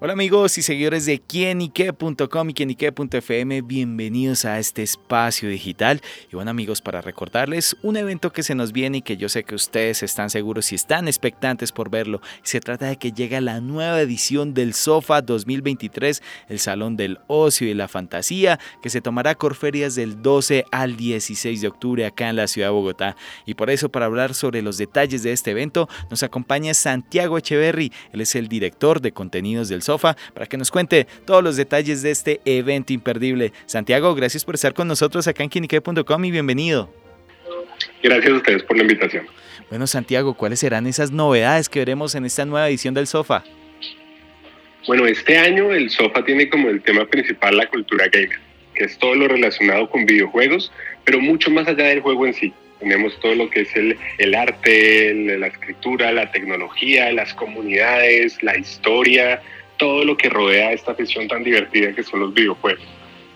Hola amigos y seguidores de quienique.com y quienique.fm, bienvenidos a este espacio digital. Y bueno amigos, para recordarles un evento que se nos viene y que yo sé que ustedes están seguros y están expectantes por verlo. Se trata de que llega la nueva edición del SOFA 2023, el Salón del Ocio y la Fantasía, que se tomará Corferias del 12 al 16 de octubre acá en la ciudad de Bogotá. Y por eso, para hablar sobre los detalles de este evento, nos acompaña Santiago Echeverry. Él es el director de contenidos del Sofa, para que nos cuente todos los detalles de este evento imperdible. Santiago, gracias por estar con nosotros acá en quinique.com y bienvenido. Gracias a ustedes por la invitación. Bueno, Santiago, ¿cuáles serán esas novedades que veremos en esta nueva edición del Sofa? Bueno, este año el Sofa tiene como el tema principal la cultura gamer, que es todo lo relacionado con videojuegos, pero mucho más allá del juego en sí. Tenemos todo lo que es el, el arte, la escritura, la tecnología, las comunidades, la historia, todo lo que rodea esta afición tan divertida que son los videojuegos.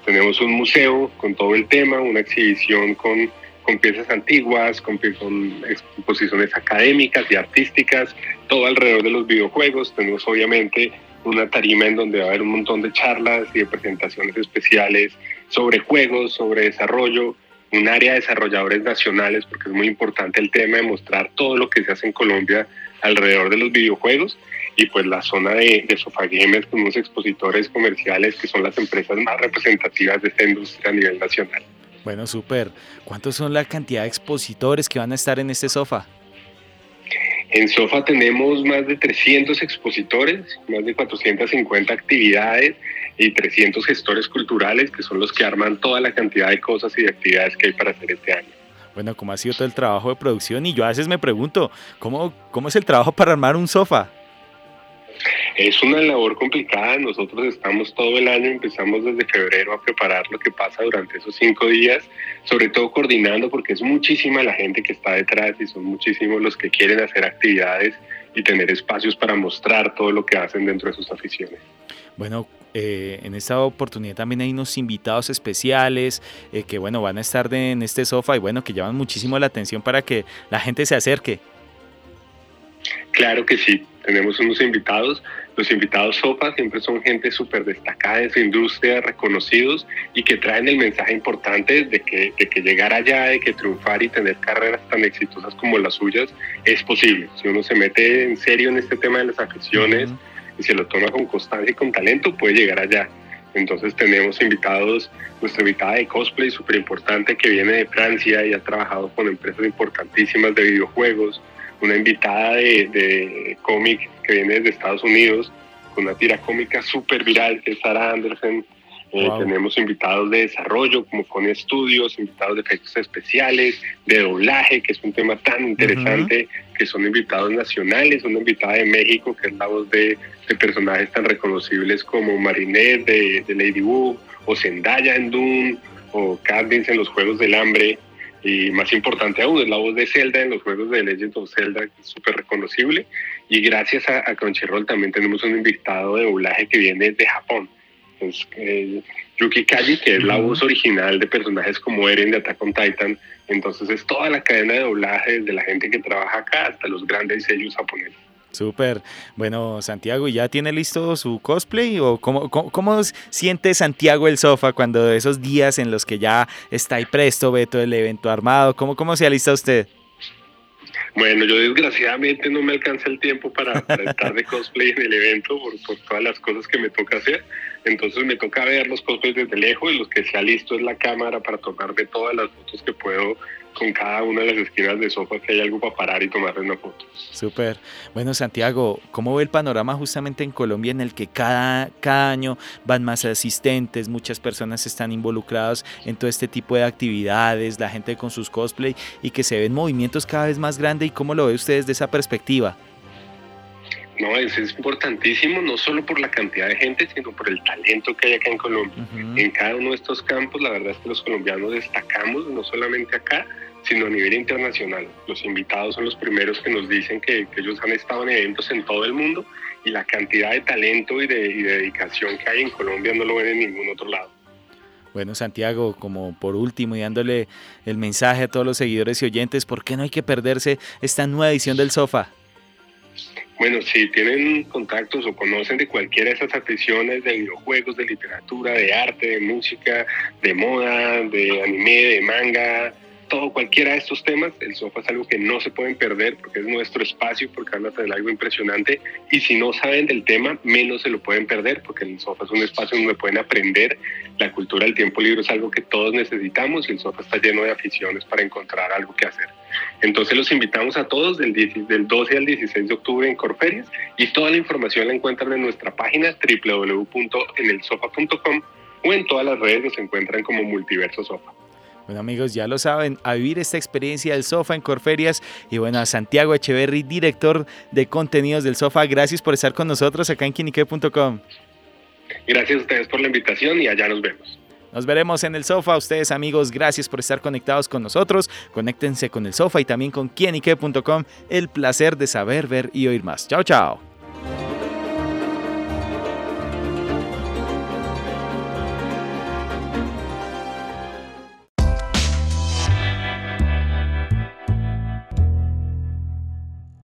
Tenemos un museo con todo el tema, una exhibición con, con piezas antiguas, con, con, exposiciones académicas y artísticas, todo alrededor de los videojuegos. Tenemos obviamente una tarima en donde va a haber un montón de charlas y de presentaciones especiales sobre juegos, sobre desarrollo, un área de desarrolladores nacionales, porque es muy importante el tema de mostrar todo lo que se hace en Colombia alrededor de los videojuegos y pues la zona de, de Sofá Gamers con unos expositores comerciales que son las empresas más representativas de esta industria a nivel nacional. Bueno, súper. ¿Cuántos son la cantidad de expositores que van a estar en este sofá? En SOFA tenemos más de 300 expositores, más de 450 actividades y 300 gestores culturales que son los que arman toda la cantidad de cosas y de actividades que hay para hacer este año. Bueno, ¿cómo ha sido todo el trabajo de producción? Y yo a veces me pregunto, ¿cómo, cómo es el trabajo para armar un sofá? Es una labor complicada. Nosotros estamos todo el año, empezamos desde febrero a preparar lo que pasa durante esos cinco días, sobre todo coordinando porque es muchísima la gente que está detrás y son muchísimos los que quieren hacer actividades y tener espacios para mostrar todo lo que hacen dentro de sus aficiones. Bueno, eh, en esta oportunidad también hay unos invitados especiales eh, que bueno van a estar de, en este sofá y bueno que llaman muchísimo la atención para que la gente se acerque. Claro que sí, tenemos unos invitados. Los invitados SOFA siempre son gente súper destacada en su industria, reconocidos y que traen el mensaje importante de que, de que llegar allá, de que triunfar y tener carreras tan exitosas como las suyas es posible. Si uno se mete en serio en este tema de las aficiones y se lo toma con constancia y con talento, puede llegar allá. Entonces tenemos invitados, nuestra invitada de cosplay súper importante que viene de Francia y ha trabajado con empresas importantísimas de videojuegos una invitada de, de cómic que viene desde Estados Unidos, con una tira cómica súper viral que es Sarah Anderson. Eh, tenemos invitados de desarrollo como Fone Studios, invitados de efectos especiales, de doblaje, que es un tema tan interesante, que son invitados nacionales, una invitada de México, que es la voz de, de personajes tan reconocibles como Marinette de, de Ladybug, o Zendaya en Doom, o Cadence en los Juegos del Hambre y más importante aún es la voz de Zelda en los juegos de Legend of Zelda, que es súper reconocible. Y gracias a, a, Crunchyroll también tenemos un invitado de doblaje que viene de Japón. Es, eh, Yuki Kaji, que es la voz original de personajes como Eren de Attack on Titan. Entonces es toda la cadena de doblaje, desde la gente que trabaja acá hasta los grandes sellos japoneses. Súper. Bueno, Santiago, ¿ya tiene listo su cosplay? ¿O cómo, cómo, cómo, siente Santiago el sofá cuando esos días en los que ya está ahí presto, ve todo el evento armado? ¿Cómo, cómo se alista usted? Bueno, yo desgraciadamente no me alcanza el tiempo para, para estar de cosplay en el evento por, por, todas las cosas que me toca hacer. Entonces me toca ver los cosplays desde lejos y los que sea listo es la cámara para tomarme todas las fotos que puedo con cada una de las esquinas de sofá que hay algo para parar y tomarle una foto. Súper. Bueno, Santiago, ¿cómo ve el panorama justamente en Colombia en el que cada, cada año van más asistentes, muchas personas están involucradas en todo este tipo de actividades, la gente con sus cosplay y que se ven movimientos cada vez más grandes? ¿Y cómo lo ve usted desde esa perspectiva? No, es, es, importantísimo, no solo por la cantidad de gente, sino por el talento que hay acá en Colombia. Uh -huh. En cada uno de estos campos, la verdad es que los colombianos destacamos, no solamente acá, sino a nivel internacional. Los invitados son los primeros que nos dicen que, que ellos han estado en eventos en todo el mundo y la cantidad de talento y de, y de dedicación que hay en Colombia no lo ven en ningún otro lado. Bueno, Santiago, como por último y dándole el mensaje a todos los seguidores y oyentes, ¿por qué no hay que perderse esta nueva edición del Sofá? Bueno, si tienen contactos o conocen de cualquiera de esas aficiones de videojuegos, de literatura, de arte, de música, de moda, de anime, de manga, todo, cualquiera de estos temas, el sofá es algo que no se pueden perder porque es nuestro espacio, porque van a tener algo impresionante. Y si no saben del tema, menos se lo pueden perder porque el sofá es un espacio donde pueden aprender. La cultura del tiempo libre es algo que todos necesitamos y el sofá está lleno de aficiones para encontrar algo que hacer. Entonces los invitamos a todos del, del 12 al 16 de octubre en Corferias y toda la información la encuentran en nuestra página www.enelsofa.com o en todas las redes nos encuentran como Multiverso Sofa. Bueno amigos, ya lo saben, a vivir esta experiencia del Sofa en Corferias y bueno, a Santiago Echeverry, director de contenidos del Sofa, gracias por estar con nosotros acá en quinique.com. Gracias a ustedes por la invitación y allá nos vemos. Nos veremos en el sofá. Ustedes amigos, gracias por estar conectados con nosotros. Conéctense con el sofá y también con quienique.com. El placer de saber, ver y oír más. Chao, chao.